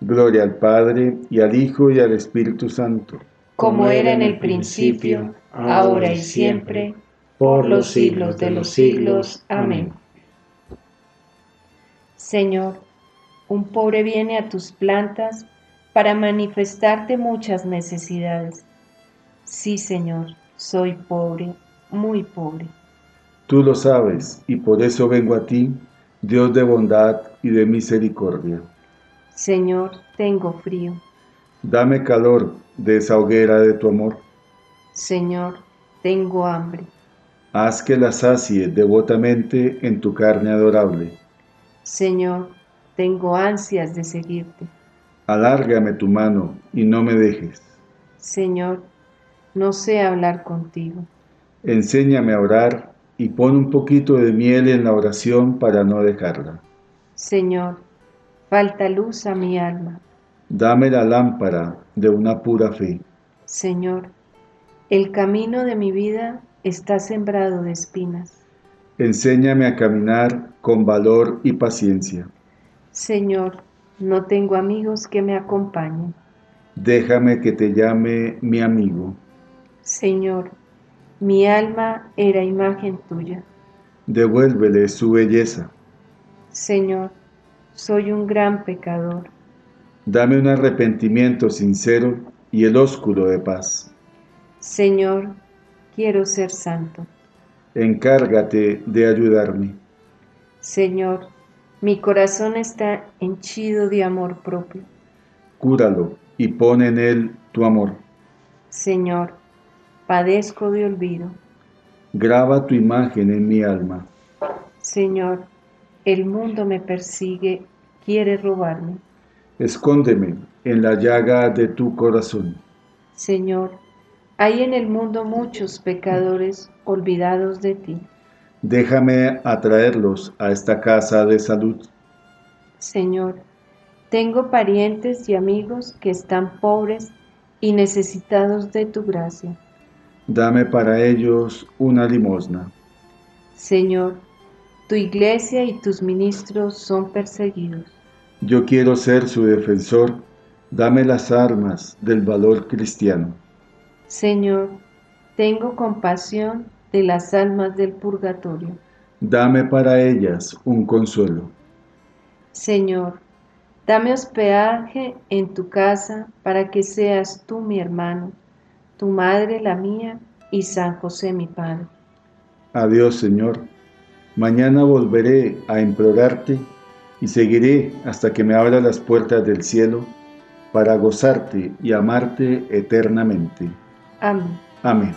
Gloria al Padre, y al Hijo, y al Espíritu Santo. Como era en el principio, ahora y siempre, por los siglos de los siglos. Amén. Señor, un pobre viene a tus plantas para manifestarte muchas necesidades. Sí, Señor, soy pobre, muy pobre. Tú lo sabes, y por eso vengo a ti Dios de bondad y de misericordia. Señor, tengo frío. Dame calor de esa hoguera de tu amor. Señor, tengo hambre. Haz que la sacie devotamente en tu carne adorable. Señor, tengo ansias de seguirte. Alárgame tu mano y no me dejes. Señor, no sé hablar contigo. Enséñame a orar y pon un poquito de miel en la oración para no dejarla. Señor, falta luz a mi alma. Dame la lámpara de una pura fe. Señor, el camino de mi vida está sembrado de espinas. Enséñame a caminar con valor y paciencia. Señor, no tengo amigos que me acompañen. Déjame que te llame mi amigo. Señor, mi alma era imagen tuya. Devuélvele su belleza. Señor, soy un gran pecador. Dame un arrepentimiento sincero y el ósculo de paz. Señor, quiero ser santo. Encárgate de ayudarme. Señor, mi corazón está henchido de amor propio. Cúralo y pon en él tu amor. Señor, padezco de olvido. Graba tu imagen en mi alma. Señor, el mundo me persigue, quiere robarme. Escóndeme en la llaga de tu corazón. Señor, hay en el mundo muchos pecadores olvidados de ti. Déjame atraerlos a esta casa de salud. Señor, tengo parientes y amigos que están pobres y necesitados de tu gracia dame para ellos una limosna. Señor, tu iglesia y tus ministros son perseguidos. Yo quiero ser su defensor, dame las armas del valor cristiano. Señor, tengo compasión de las almas del purgatorio. Dame para ellas un consuelo. Señor, dame hospedaje en tu casa para que seas tú mi hermano tu madre la mía y San José mi Padre. Adiós Señor, mañana volveré a implorarte y seguiré hasta que me abra las puertas del cielo para gozarte y amarte eternamente. Amén. Amén.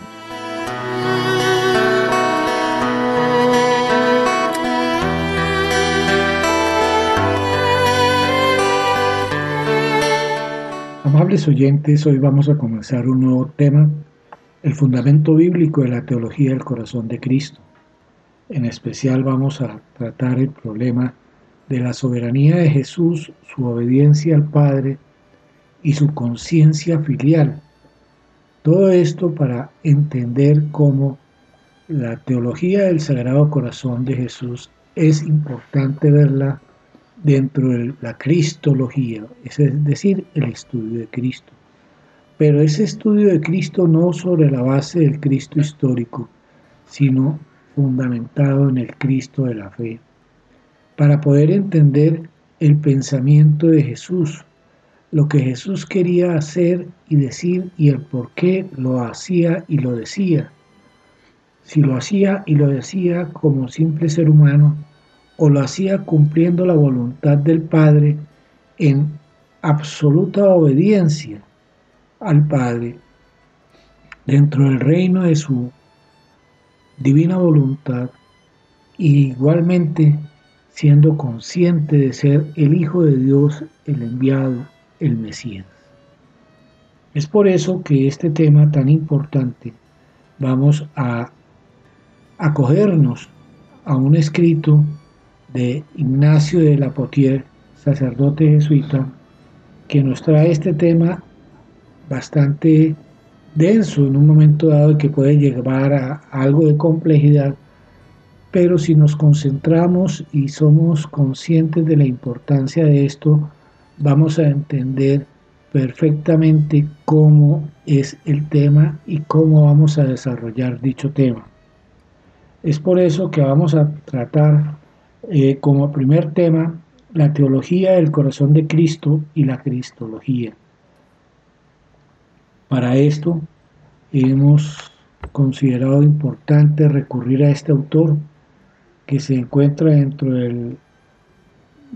Amables oyentes, hoy vamos a comenzar un nuevo tema, el fundamento bíblico de la teología del corazón de Cristo. En especial vamos a tratar el problema de la soberanía de Jesús, su obediencia al Padre y su conciencia filial. Todo esto para entender cómo la teología del Sagrado Corazón de Jesús es importante verla dentro de la cristología, es decir, el estudio de Cristo. Pero ese estudio de Cristo no sobre la base del Cristo histórico, sino fundamentado en el Cristo de la fe, para poder entender el pensamiento de Jesús, lo que Jesús quería hacer y decir y el por qué lo hacía y lo decía. Si lo hacía y lo decía como simple ser humano, o lo hacía cumpliendo la voluntad del Padre en absoluta obediencia al Padre dentro del reino de su divina voluntad y igualmente siendo consciente de ser el Hijo de Dios, el enviado, el Mesías. Es por eso que este tema tan importante vamos a acogernos a un escrito de Ignacio de la Potier, sacerdote jesuita, que nos trae este tema bastante denso en un momento dado que puede llevar a algo de complejidad, pero si nos concentramos y somos conscientes de la importancia de esto, vamos a entender perfectamente cómo es el tema y cómo vamos a desarrollar dicho tema. Es por eso que vamos a tratar eh, como primer tema la teología del corazón de Cristo y la cristología. Para esto hemos considerado importante recurrir a este autor que se encuentra dentro del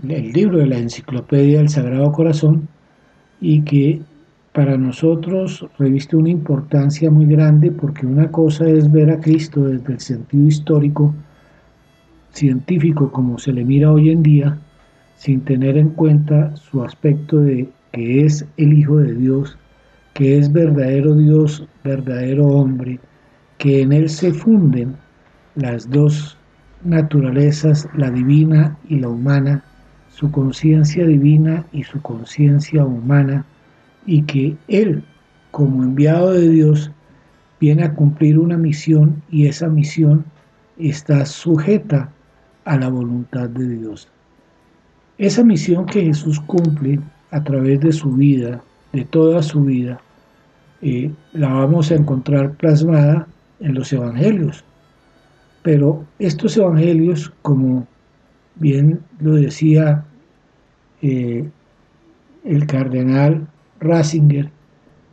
el libro de la Enciclopedia del Sagrado Corazón y que para nosotros reviste una importancia muy grande porque una cosa es ver a Cristo desde el sentido histórico, científico como se le mira hoy en día, sin tener en cuenta su aspecto de que es el Hijo de Dios que es verdadero Dios, verdadero hombre, que en Él se funden las dos naturalezas, la divina y la humana, su conciencia divina y su conciencia humana, y que Él, como enviado de Dios, viene a cumplir una misión y esa misión está sujeta a la voluntad de Dios. Esa misión que Jesús cumple a través de su vida, de toda su vida, y la vamos a encontrar plasmada en los evangelios. Pero estos evangelios, como bien lo decía eh, el cardenal Ratzinger,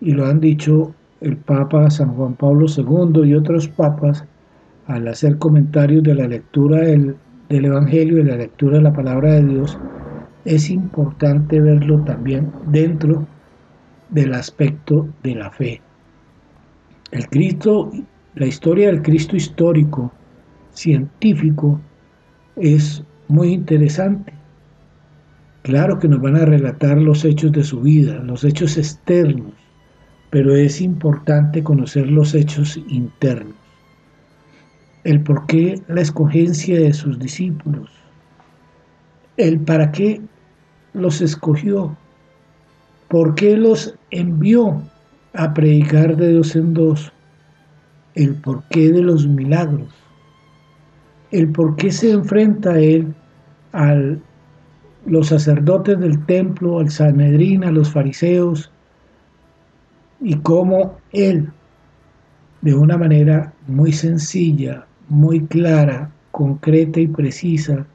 y lo han dicho el Papa San Juan Pablo II y otros papas, al hacer comentarios de la lectura del, del Evangelio y la lectura de la palabra de Dios, es importante verlo también dentro del aspecto de la fe. El Cristo, la historia del Cristo histórico, científico, es muy interesante. Claro que nos van a relatar los hechos de su vida, los hechos externos, pero es importante conocer los hechos internos. El por qué la escogencia de sus discípulos, el para qué los escogió, ¿Por qué los envió a predicar de dos en dos? El porqué de los milagros. El por qué se enfrenta él a los sacerdotes del templo, al Sanedrín, a los fariseos, y cómo él, de una manera muy sencilla, muy clara, concreta y precisa,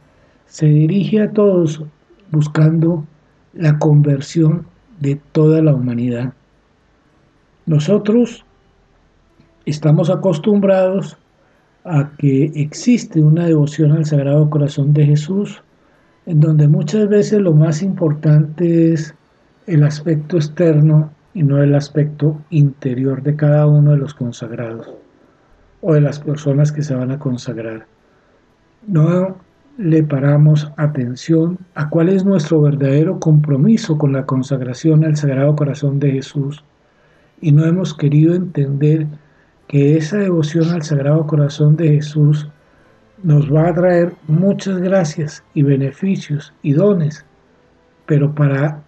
se dirige a todos buscando la conversión de toda la humanidad. Nosotros estamos acostumbrados a que existe una devoción al Sagrado Corazón de Jesús, en donde muchas veces lo más importante es el aspecto externo y no el aspecto interior de cada uno de los consagrados o de las personas que se van a consagrar. No le paramos atención a cuál es nuestro verdadero compromiso con la consagración al Sagrado Corazón de Jesús. Y no hemos querido entender que esa devoción al Sagrado Corazón de Jesús nos va a traer muchas gracias y beneficios y dones, pero para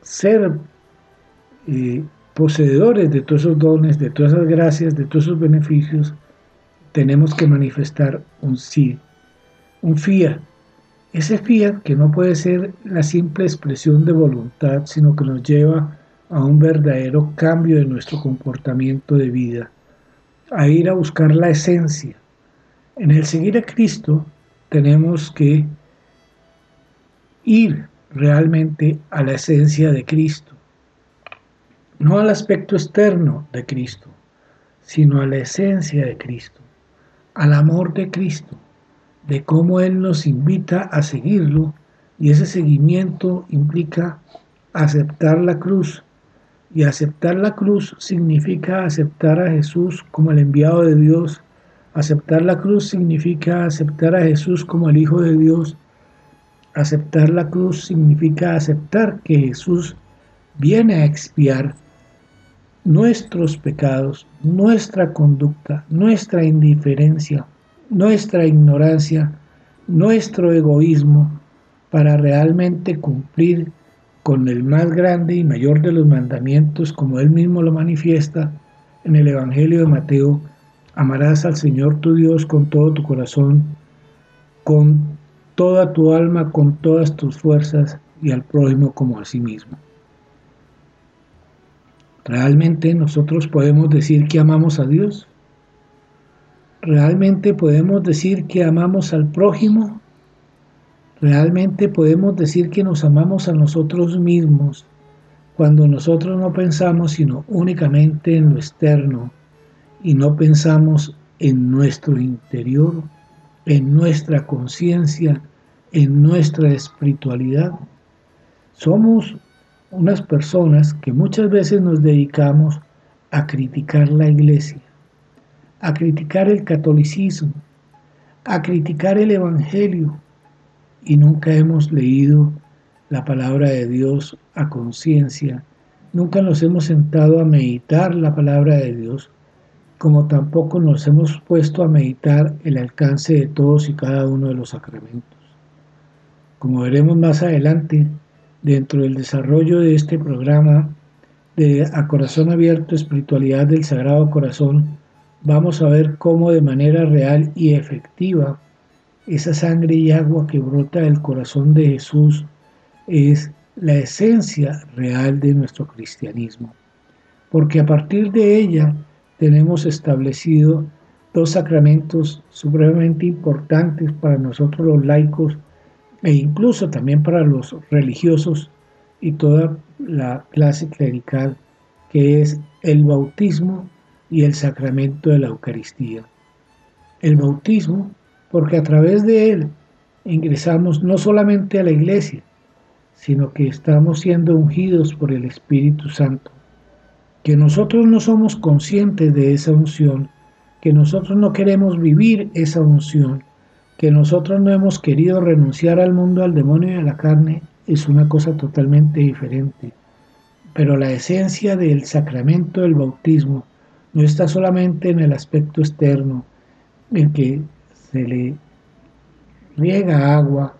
ser eh, poseedores de todos esos dones, de todas esas gracias, de todos esos beneficios, tenemos que manifestar un sí un fiat. Ese fiat que no puede ser la simple expresión de voluntad, sino que nos lleva a un verdadero cambio de nuestro comportamiento de vida, a ir a buscar la esencia. En el seguir a Cristo tenemos que ir realmente a la esencia de Cristo, no al aspecto externo de Cristo, sino a la esencia de Cristo, al amor de Cristo, de cómo Él nos invita a seguirlo y ese seguimiento implica aceptar la cruz. Y aceptar la cruz significa aceptar a Jesús como el enviado de Dios. Aceptar la cruz significa aceptar a Jesús como el Hijo de Dios. Aceptar la cruz significa aceptar que Jesús viene a expiar nuestros pecados, nuestra conducta, nuestra indiferencia, nuestra ignorancia, nuestro egoísmo, para realmente cumplir con el más grande y mayor de los mandamientos, como él mismo lo manifiesta en el Evangelio de Mateo, amarás al Señor tu Dios con todo tu corazón, con toda tu alma, con todas tus fuerzas y al prójimo como a sí mismo. ¿Realmente nosotros podemos decir que amamos a Dios? ¿Realmente podemos decir que amamos al prójimo? Realmente podemos decir que nos amamos a nosotros mismos cuando nosotros no pensamos sino únicamente en lo externo y no pensamos en nuestro interior, en nuestra conciencia, en nuestra espiritualidad. Somos unas personas que muchas veces nos dedicamos a criticar la iglesia, a criticar el catolicismo, a criticar el Evangelio, y nunca hemos leído la palabra de Dios a conciencia, nunca nos hemos sentado a meditar la palabra de Dios, como tampoco nos hemos puesto a meditar el alcance de todos y cada uno de los sacramentos. Como veremos más adelante, dentro del desarrollo de este programa de A Corazón Abierto, Espiritualidad del Sagrado Corazón, vamos a ver cómo de manera real y efectiva esa sangre y agua que brota del corazón de Jesús es la esencia real de nuestro cristianismo, porque a partir de ella tenemos establecido dos sacramentos supremamente importantes para nosotros los laicos e incluso también para los religiosos y toda la clase clerical, que es el bautismo y el sacramento de la Eucaristía. El bautismo porque a través de él ingresamos no solamente a la iglesia, sino que estamos siendo ungidos por el Espíritu Santo, que nosotros no somos conscientes de esa unción, que nosotros no queremos vivir esa unción, que nosotros no hemos querido renunciar al mundo, al demonio y a la carne, es una cosa totalmente diferente. Pero la esencia del sacramento del bautismo no está solamente en el aspecto externo, en que se le riega agua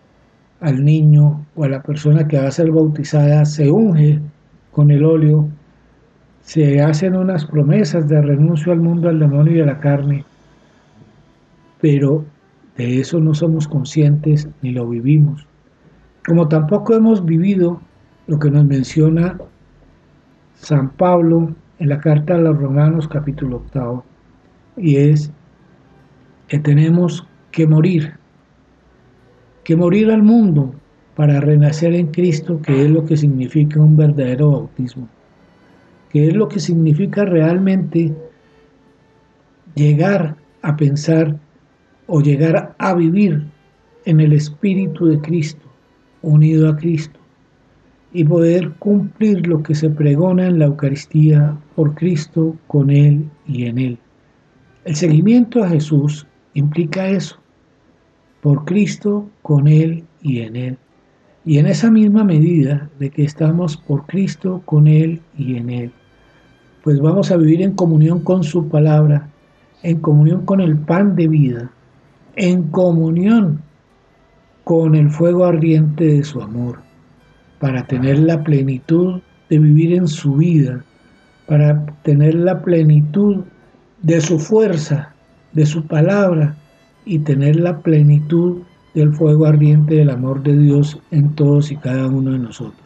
al niño o a la persona que va a ser bautizada, se unge con el óleo, se hacen unas promesas de renuncio al mundo, al demonio y a la carne, pero de eso no somos conscientes ni lo vivimos. Como tampoco hemos vivido lo que nos menciona San Pablo en la carta a los Romanos capítulo octavo, y es que tenemos que morir, que morir al mundo para renacer en Cristo, que es lo que significa un verdadero bautismo, que es lo que significa realmente llegar a pensar o llegar a vivir en el Espíritu de Cristo, unido a Cristo, y poder cumplir lo que se pregona en la Eucaristía por Cristo, con Él y en Él. El seguimiento a Jesús implica eso, por Cristo, con Él y en Él. Y en esa misma medida de que estamos por Cristo, con Él y en Él, pues vamos a vivir en comunión con su palabra, en comunión con el pan de vida, en comunión con el fuego ardiente de su amor, para tener la plenitud de vivir en su vida, para tener la plenitud de su fuerza, de su palabra y tener la plenitud del fuego ardiente del amor de Dios en todos y cada uno de nosotros.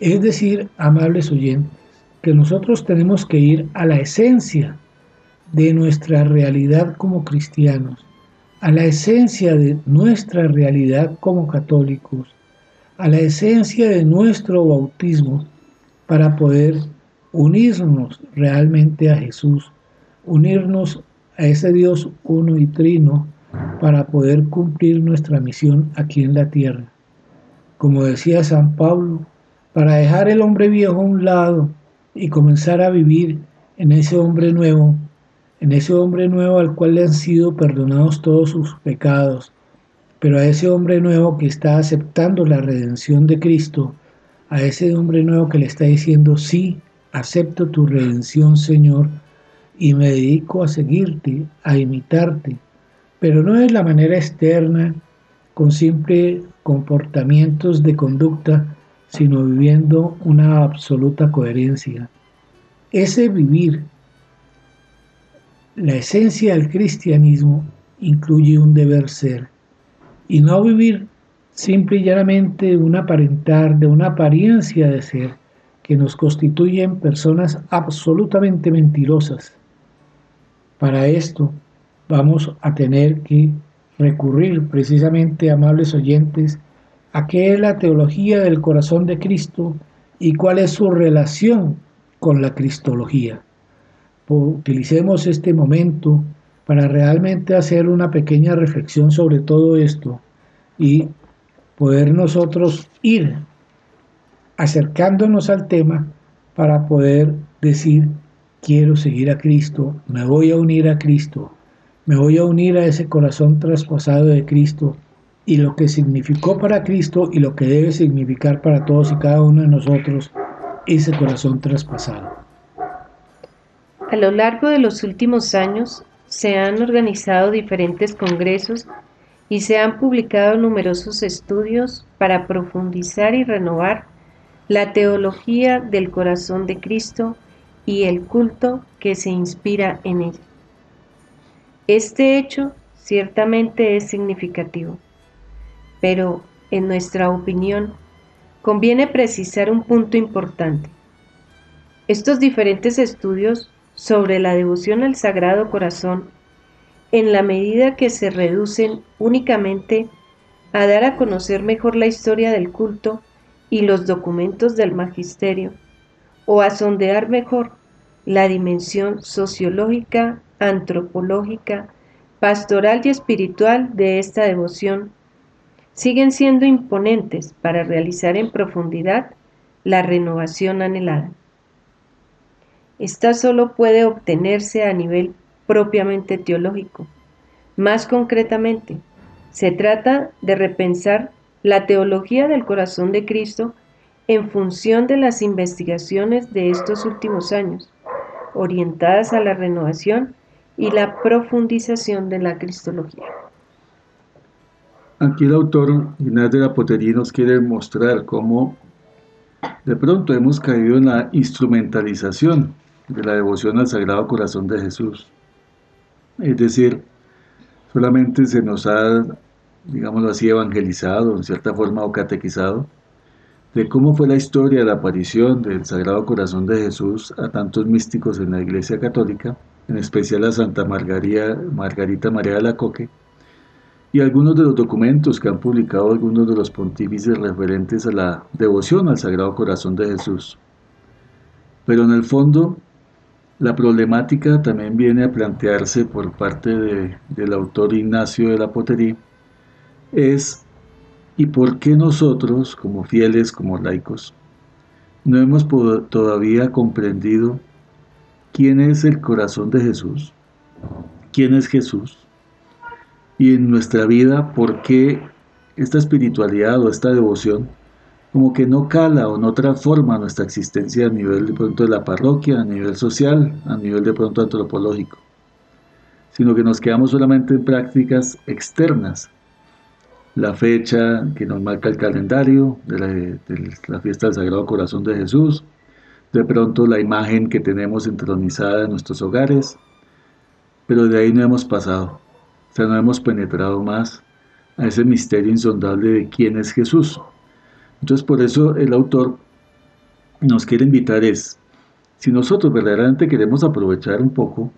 Es decir, amables oyentes, que nosotros tenemos que ir a la esencia de nuestra realidad como cristianos, a la esencia de nuestra realidad como católicos, a la esencia de nuestro bautismo para poder unirnos realmente a Jesús, unirnos a ese Dios uno y trino para poder cumplir nuestra misión aquí en la tierra. Como decía San Pablo, para dejar el hombre viejo a un lado y comenzar a vivir en ese hombre nuevo, en ese hombre nuevo al cual le han sido perdonados todos sus pecados, pero a ese hombre nuevo que está aceptando la redención de Cristo, a ese hombre nuevo que le está diciendo, sí, acepto tu redención, Señor, y me dedico a seguirte, a imitarte, pero no es la manera externa, con simple comportamientos de conducta, sino viviendo una absoluta coherencia. Ese vivir, la esencia del cristianismo, incluye un deber ser, y no vivir simple y llanamente un aparentar, de una apariencia de ser, que nos constituyen personas absolutamente mentirosas. Para esto vamos a tener que recurrir precisamente, amables oyentes, a qué es la teología del corazón de Cristo y cuál es su relación con la cristología. Utilicemos este momento para realmente hacer una pequeña reflexión sobre todo esto y poder nosotros ir acercándonos al tema para poder decir, quiero seguir a Cristo, me voy a unir a Cristo, me voy a unir a ese corazón traspasado de Cristo y lo que significó para Cristo y lo que debe significar para todos y cada uno de nosotros ese corazón traspasado. A lo largo de los últimos años se han organizado diferentes congresos y se han publicado numerosos estudios para profundizar y renovar la teología del corazón de Cristo y el culto que se inspira en él. Este hecho ciertamente es significativo pero en nuestra opinión conviene precisar un punto importante. Estos diferentes estudios sobre la devoción al Sagrado Corazón, en la medida que se reducen únicamente a dar a conocer mejor la historia del culto y los documentos del magisterio, o a sondear mejor la dimensión sociológica, antropológica, pastoral y espiritual de esta devoción siguen siendo imponentes para realizar en profundidad la renovación anhelada. Esta solo puede obtenerse a nivel propiamente teológico. Más concretamente, se trata de repensar la teología del corazón de Cristo en función de las investigaciones de estos últimos años, orientadas a la renovación y la profundización de la Cristología. Aquí el autor Inés de la Potería nos quiere mostrar cómo de pronto hemos caído en la instrumentalización de la devoción al Sagrado Corazón de Jesús. Es decir, solamente se nos ha, digámoslo así, evangelizado, en cierta forma, o catequizado, de cómo fue la historia de la aparición del Sagrado Corazón de Jesús a tantos místicos en la Iglesia Católica, en especial a Santa Margarita María de la Coque, y algunos de los documentos que han publicado algunos de los pontífices referentes a la devoción al Sagrado Corazón de Jesús. Pero en el fondo, la problemática también viene a plantearse por parte del autor Ignacio de la Potería, es ¿y por qué nosotros, como fieles, como laicos, no hemos todavía comprendido quién es el corazón de Jesús? ¿Quién es Jesús? y en nuestra vida por qué esta espiritualidad o esta devoción como que no cala o no transforma nuestra existencia a nivel de pronto de la parroquia, a nivel social, a nivel de pronto antropológico, sino que nos quedamos solamente en prácticas externas. La fecha que nos marca el calendario de la, fiesta del Sagrado Corazón de Jesús, de pronto la imagen que tenemos entronizada en nuestros hogares, pero de ahí no hemos pasado no hemos penetrado más a ese misterio insondable de quién es Jesús. Entonces por eso el autor nos quiere invitar es, si nosotros verdaderamente queremos aprovechar un poco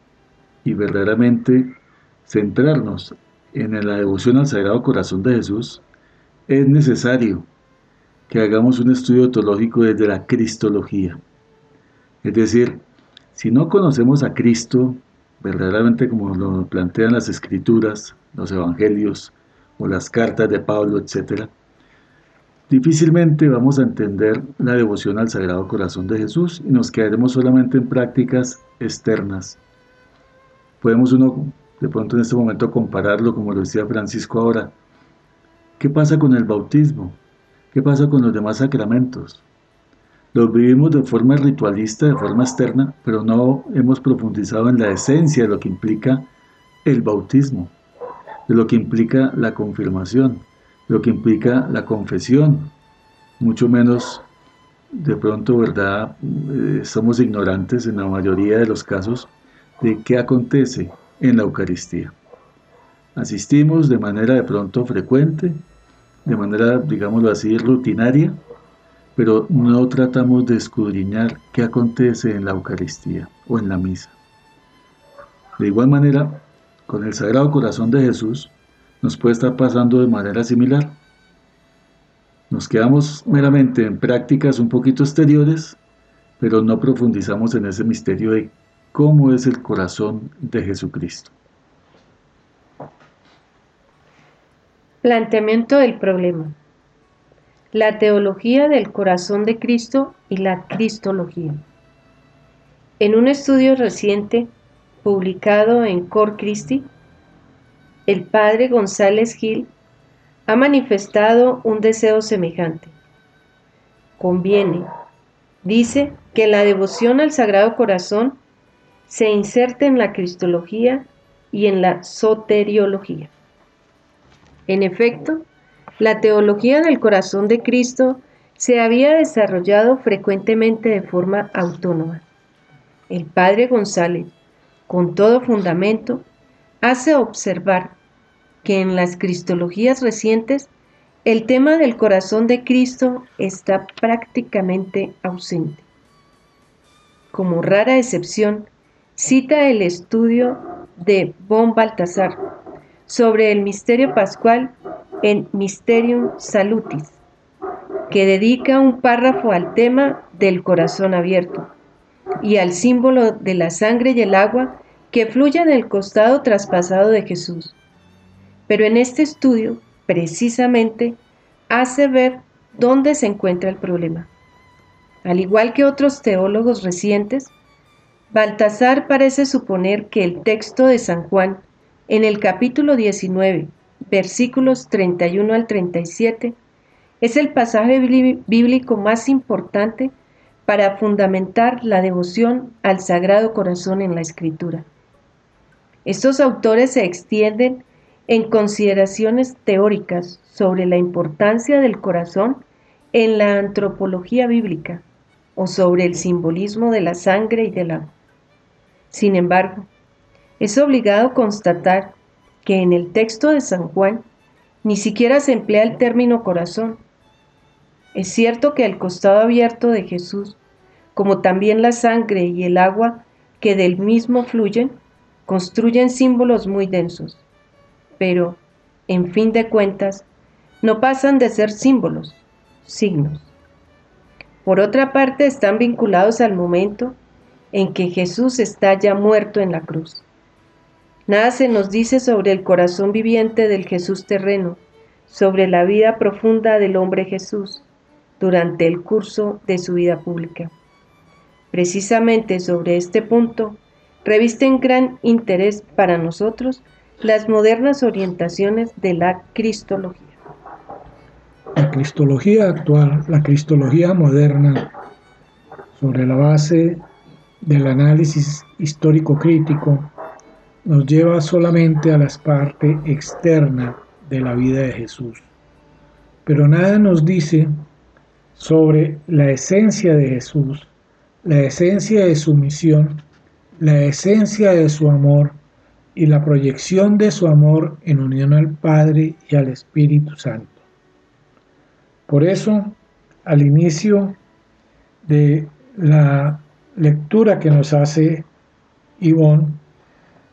y verdaderamente centrarnos en la devoción al Sagrado Corazón de Jesús, es necesario que hagamos un estudio teológico desde la Cristología. Es decir, si no conocemos a Cristo verdaderamente como lo plantean las escrituras, los evangelios o las cartas de Pablo, etc., difícilmente vamos a entender la devoción al Sagrado Corazón de Jesús y nos quedaremos solamente en prácticas externas. Podemos de pronto en este momento compararlo, como lo decía Francisco ahora. ¿Qué pasa con el bautismo? ¿Qué pasa con los demás sacramentos? Los vivimos de forma ritualista, de forma externa, pero no hemos profundizado en la esencia de lo que implica el bautismo, de lo que implica la confirmación, lo que implica la confesión, mucho menos de pronto, ¿verdad? Eh, somos ignorantes en la mayoría de los casos de qué acontece en la Eucaristía. Asistimos de manera de pronto frecuente, de manera, digámoslo así, rutinaria, pero no tratamos de escudriñar qué acontece en la Eucaristía o en la misa. De igual manera, con el Sagrado Corazón de Jesús nos puede estar pasando de manera similar. Nos quedamos meramente en prácticas un poquito exteriores, pero no profundizamos en ese misterio de cómo es el corazón de Jesucristo. Planteamiento del problema la teología del corazón de Cristo y la cristología. En un estudio reciente publicado en Cor Christi, el padre González Gil ha manifestado un deseo semejante. Conviene, dice, que la devoción al Sagrado Corazón se inserte en la cristología y en la soteriología. En efecto, la teología del corazón de Cristo se había desarrollado frecuentemente de forma autónoma. El padre González, con todo fundamento, hace observar que en las cristologías recientes el tema del corazón de Cristo está prácticamente ausente. Como rara excepción, cita el estudio de Bon Baltasar sobre el misterio pascual en Mysterium Salutis, que dedica un párrafo al tema del corazón abierto y al símbolo de la sangre y el agua que fluye en el costado traspasado de Jesús. Pero en este estudio, precisamente, hace ver dónde se encuentra el problema. Al igual que otros teólogos recientes, Baltasar parece suponer que el texto de San Juan, en el capítulo 19, versículos 31 al 37, es el pasaje bíblico más importante para fundamentar la devoción al Sagrado Corazón en la Escritura. Estos autores se extienden en consideraciones teóricas sobre la importancia del corazón en la antropología bíblica o sobre el simbolismo de la sangre y del agua. Sin embargo, es obligado constatar que en el texto de San Juan ni siquiera se emplea el término corazón. Es cierto que el costado abierto de Jesús, como también la sangre y el agua que del mismo fluyen, construyen símbolos muy densos, pero, en fin de cuentas, no pasan de ser símbolos, signos. Por otra parte, están vinculados al momento en que Jesús está ya muerto en la cruz. Nada se nos dice sobre el corazón viviente del Jesús terreno, sobre la vida profunda del hombre Jesús durante el curso de su vida pública. Precisamente sobre este punto revisten gran interés para nosotros las modernas orientaciones de la Cristología. La Cristología actual, la Cristología moderna, sobre la base del análisis histórico-crítico nos lleva solamente a la parte externa de la vida de Jesús. Pero nada nos dice sobre la esencia de Jesús, la esencia de su misión, la esencia de su amor y la proyección de su amor en unión al Padre y al Espíritu Santo. Por eso, al inicio de la lectura que nos hace Ivonne,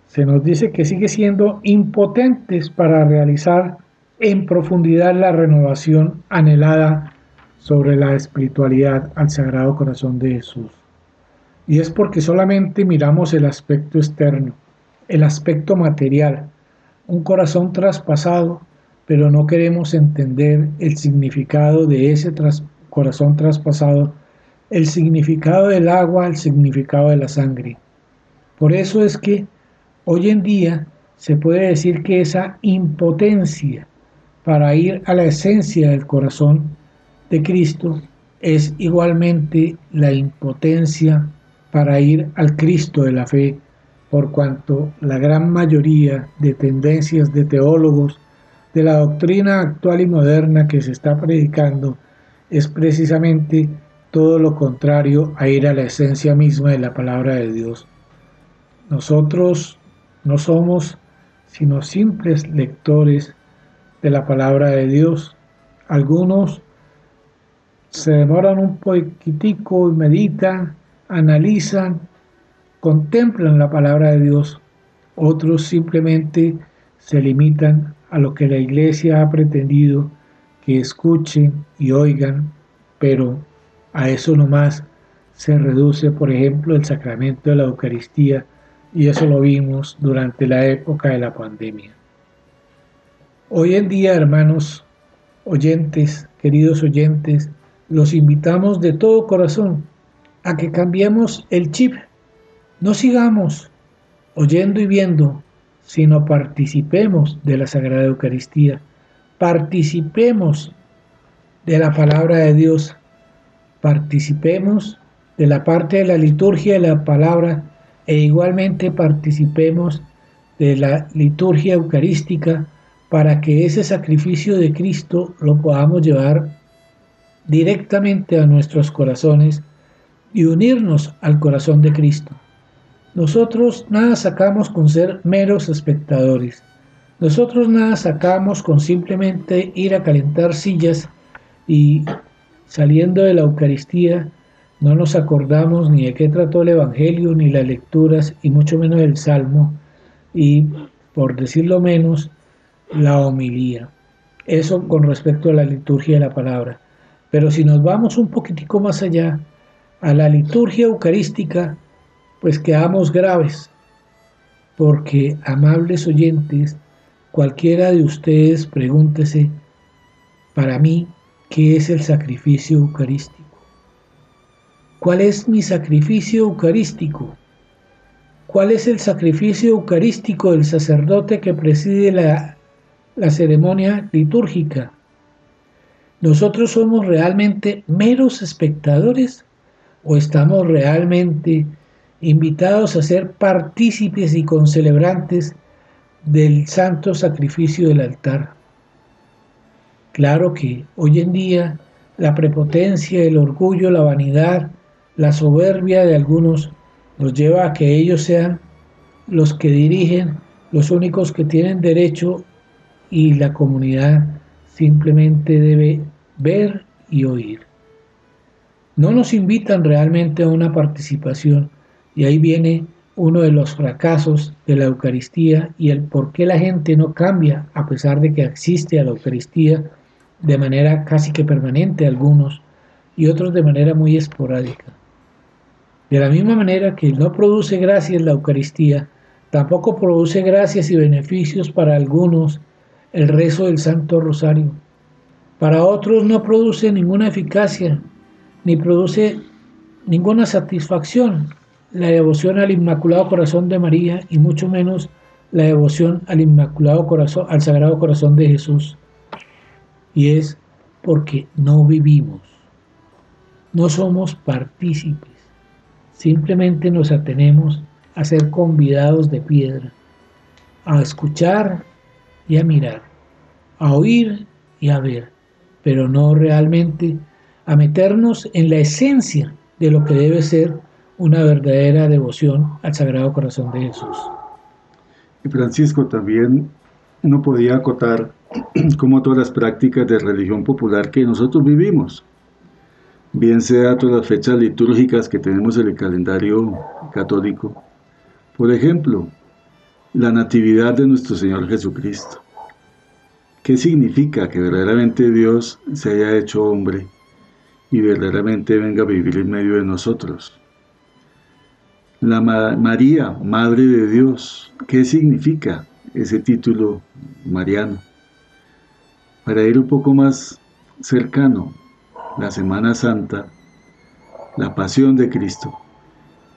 se nos dice que sigue siendo impotentes para realizar en profundidad la renovación anhelada sobre la espiritualidad al Sagrado Corazón de Jesús. Y es porque solamente miramos el aspecto externo, el aspecto material, un corazón traspasado, pero no queremos entender el significado de ese corazón traspasado, el significado del agua, el significado de la sangre. Por eso es que hoy en día se puede decir que esa impotencia para ir a la esencia del corazón de Cristo es igualmente la impotencia para ir al Cristo de la fe, por cuanto la gran mayoría de tendencias de teólogos de la doctrina actual y moderna que se está predicando es precisamente todo lo contrario a ir a la esencia misma de la palabra de Dios. Nosotros no somos sino simples lectores de la palabra de Dios. Algunos se demoran un poquitico y meditan, analizan, contemplan la palabra de Dios. Otros simplemente se limitan a lo que la iglesia ha pretendido que escuchen y oigan, pero a eso nomás se reduce, por ejemplo, el sacramento de la Eucaristía, y eso lo vimos durante la época de la pandemia. Hoy en día, hermanos, oyentes, queridos oyentes, los invitamos de todo corazón a que cambiemos el chip. No sigamos oyendo y viendo, sino participemos de la Sagrada Eucaristía, participemos de la palabra de Dios, participemos de la parte de la liturgia de la palabra e igualmente participemos de la liturgia eucarística para que ese sacrificio de Cristo lo podamos llevar directamente a nuestros corazones y unirnos al corazón de Cristo. Nosotros nada sacamos con ser meros espectadores. Nosotros nada sacamos con simplemente ir a calentar sillas y saliendo de la Eucaristía no nos acordamos ni de qué trató el Evangelio, ni las lecturas, y mucho menos el Salmo, y por decirlo menos, la homilía. Eso con respecto a la liturgia de la palabra. Pero si nos vamos un poquitico más allá, a la liturgia eucarística, pues quedamos graves, porque, amables oyentes, cualquiera de ustedes pregúntese, para mí, ¿qué es el sacrificio eucarístico? ¿Cuál es mi sacrificio eucarístico? ¿Cuál es el sacrificio eucarístico del sacerdote que preside la, la ceremonia litúrgica? ¿Nosotros somos realmente meros espectadores o estamos realmente invitados a ser partícipes y concelebrantes del santo sacrificio del altar? Claro que hoy en día la prepotencia, el orgullo, la vanidad, la soberbia de algunos los lleva a que ellos sean los que dirigen, los únicos que tienen derecho y la comunidad simplemente debe ver y oír. No nos invitan realmente a una participación y ahí viene uno de los fracasos de la Eucaristía y el por qué la gente no cambia a pesar de que existe a la Eucaristía de manera casi que permanente algunos y otros de manera muy esporádica. De la misma manera que no produce gracias la Eucaristía, tampoco produce gracias y beneficios para algunos el rezo del Santo Rosario. Para otros no produce ninguna eficacia, ni produce ninguna satisfacción la devoción al Inmaculado Corazón de María y mucho menos la devoción al Inmaculado Corazón, al Sagrado Corazón de Jesús. Y es porque no vivimos, no somos partícipes Simplemente nos atenemos a ser convidados de piedra, a escuchar y a mirar, a oír y a ver, pero no realmente a meternos en la esencia de lo que debe ser una verdadera devoción al Sagrado Corazón de Jesús. Y Francisco también no podía acotar como todas las prácticas de religión popular que nosotros vivimos bien sea todas las fechas litúrgicas que tenemos en el calendario católico. Por ejemplo, la Natividad de nuestro Señor Jesucristo. ¿Qué significa que verdaderamente Dios se haya hecho hombre y verdaderamente venga a vivir en medio de nosotros. La María, Madre de Dios, ¿qué significa ese título mariano? Para ir un poco más cercano, la Semana Santa, la pasión de Cristo.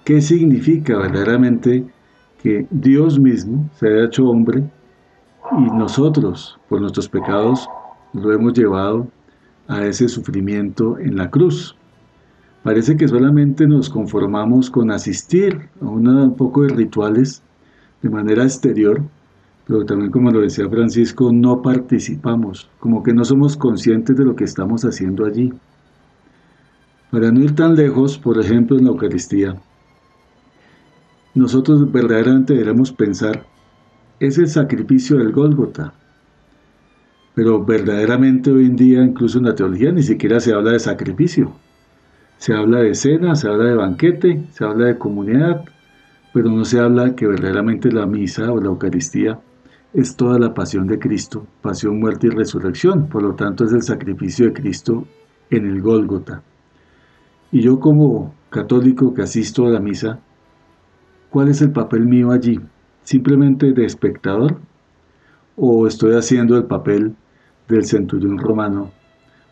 ¿Qué significa verdaderamente que Dios mismo se haya hecho hombre y nosotros, por nuestros pecados, lo hemos llevado a ese sufrimiento en la cruz? Parece que solamente nos conformamos con asistir a un poco de rituales de manera exterior, pero también como lo decía Francisco, no participamos, como que no somos conscientes de lo que estamos haciendo allí. Para no ir tan lejos, por ejemplo, en la Eucaristía, nosotros verdaderamente debemos pensar, es el sacrificio del Gólgota, pero verdaderamente hoy en día, incluso en la teología, ni siquiera se habla de sacrificio. Se habla de cena, se habla de banquete, se habla de comunidad, pero no se habla que verdaderamente la misa o la Eucaristía es toda la pasión de Cristo, pasión, muerte y resurrección. Por lo tanto, es el sacrificio de Cristo en el Gólgota. Y yo como católico que asisto a la misa, ¿cuál es el papel mío allí? ¿Simplemente de espectador? ¿O estoy haciendo el papel del centurión romano?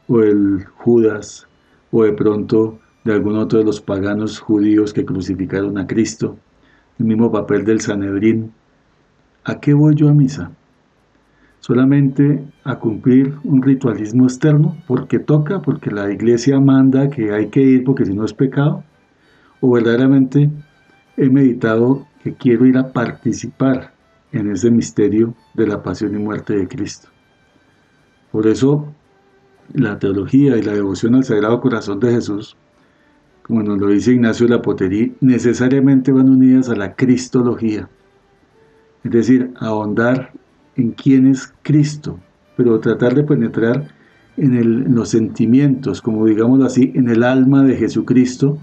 ¿O el Judas? O de pronto de algún otro de los paganos judíos que crucificaron a Cristo, el mismo papel del Sanedrín. ¿A qué voy yo a misa? ¿Solamente a cumplir un ritualismo externo porque toca, porque la iglesia manda que hay que ir porque si no es pecado? ¿O verdaderamente he meditado que quiero ir a participar en ese misterio de la pasión y muerte de Cristo? Por eso la teología y la devoción al Sagrado Corazón de Jesús, como nos lo dice Ignacio de la Potería, necesariamente van unidas a la Cristología, es decir, ahondar en quién es Cristo, pero tratar de penetrar en, los sentimientos, como digámoslo así, en el alma de Jesucristo,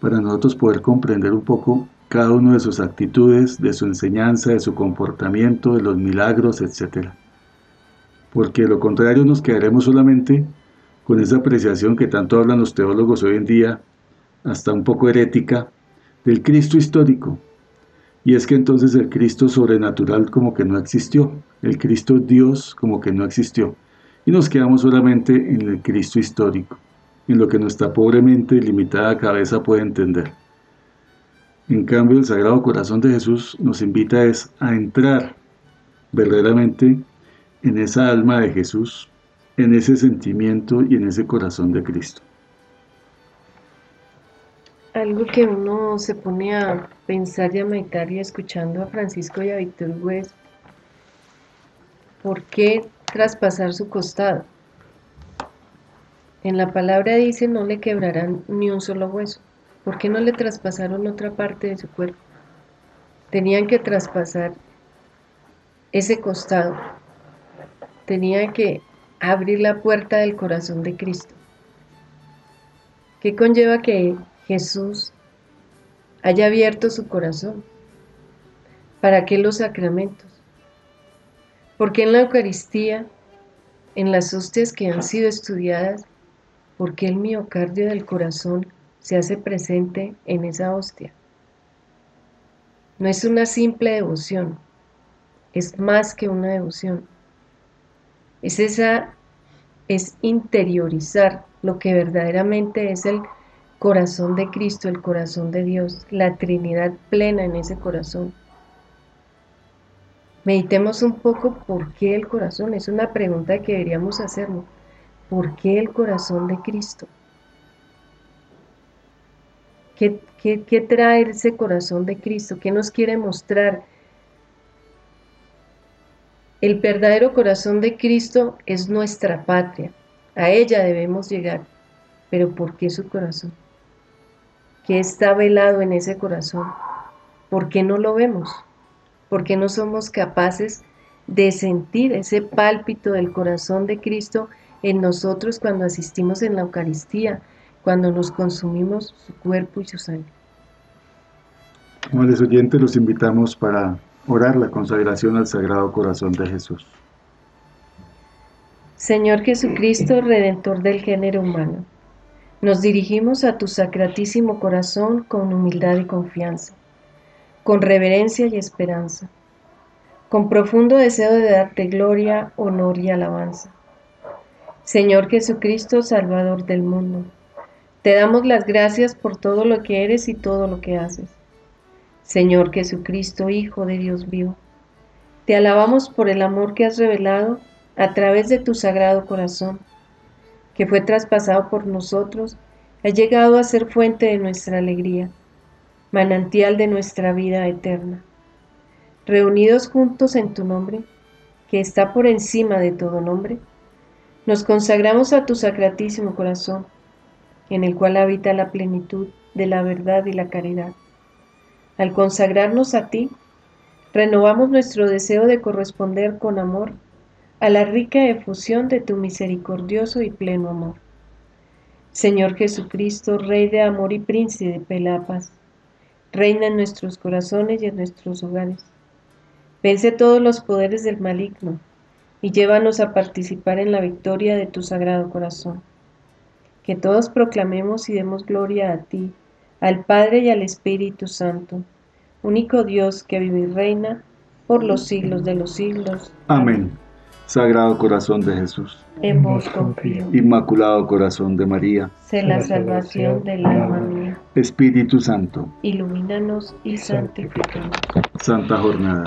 para nosotros poder comprender un poco cada una de sus actitudes, de su enseñanza, de su comportamiento, de los milagros, etcétera porque lo contrario nos quedaremos solamente con esa apreciación que tanto hablan los teólogos hoy en día, hasta un poco herética, del Cristo histórico. Y es que entonces el Cristo sobrenatural como que no existió, el Cristo Dios como que no existió. Y nos quedamos solamente en el Cristo histórico, en lo que nuestra pobremente limitada cabeza puede entender. En cambio, el Sagrado Corazón de Jesús nos invita es a entrar verdaderamente en esa alma de Jesús, en ese sentimiento y en ese corazón de Cristo. Algo que uno se pone a pensar y a meditar y escuchando a Francisco y a Víctor Hugo ¿por qué traspasar su costado? En la palabra dice no le quebrarán ni un solo hueso. ¿Por qué no le traspasaron otra parte de su cuerpo? Tenían que traspasar ese costado tenía que abrir la puerta del corazón de Cristo. ¿Qué conlleva que Jesús haya abierto su corazón? ¿Para qué los sacramentos? Porque en la Eucaristía, en las hostias que han sido estudiadas, por qué el miocardio del corazón se hace presente en esa hostia? No es una simple devoción, es más que una devoción es esa, es interiorizar lo que verdaderamente es el corazón de Cristo, el corazón de Dios, la Trinidad plena en ese corazón. Meditemos un poco por qué el corazón, es una pregunta que deberíamos hacernos. ¿Por qué el corazón de Cristo? ¿Qué, qué trae ese corazón de Cristo? ¿Qué nos quiere mostrar? El verdadero corazón de Cristo es nuestra patria. A ella debemos llegar. Pero ¿por qué su corazón? ¿Qué está velado en ese corazón? ¿Por qué no lo vemos? ¿Por qué no somos capaces de sentir ese pálpito del corazón de Cristo en nosotros cuando asistimos en la Eucaristía, cuando nos consumimos su cuerpo y su sangre? Amables oyentes, los invitamos para Orar la consagración al Sagrado Corazón de Jesús. Señor Jesucristo, Redentor del género humano, Nos dirigimos a tu sacratísimo corazón con humildad y confianza, con reverencia y esperanza, con profundo deseo de darte gloria, honor y alabanza. Señor Jesucristo, Salvador del mundo, te damos las gracias por todo lo que eres y todo lo que haces. Señor Jesucristo, Hijo de Dios vivo, te alabamos por el amor que has revelado a través de tu sagrado corazón que fue traspasado por nosotros, ha llegado a ser fuente de nuestra alegría, manantial de nuestra vida eterna. Reunidos juntos en tu nombre, que está por encima de todo nombre, nos consagramos a tu sacratísimo corazón, en el cual habita la plenitud de la verdad y la caridad. Al consagrarnos a ti, renovamos nuestro deseo de corresponder con amor a la rica efusión de tu misericordioso y pleno amor. Señor Jesucristo, Rey de amor y Príncipe de la paz, reina en nuestros corazones y en nuestros hogares. Vence todos los poderes del maligno y llévanos a participar en la victoria de tu sagrado corazón. Que todos proclamemos y demos gloria a ti, al Padre y al Espíritu Santo, único Dios que vive y reina por los siglos de los siglos. Amén. Sagrado Corazón de Jesús. En vos confío. Inmaculado Corazón de María. Sé la salvación del alma mía. Espíritu Santo. Ilumínanos y santifícanos. Santa Jornada.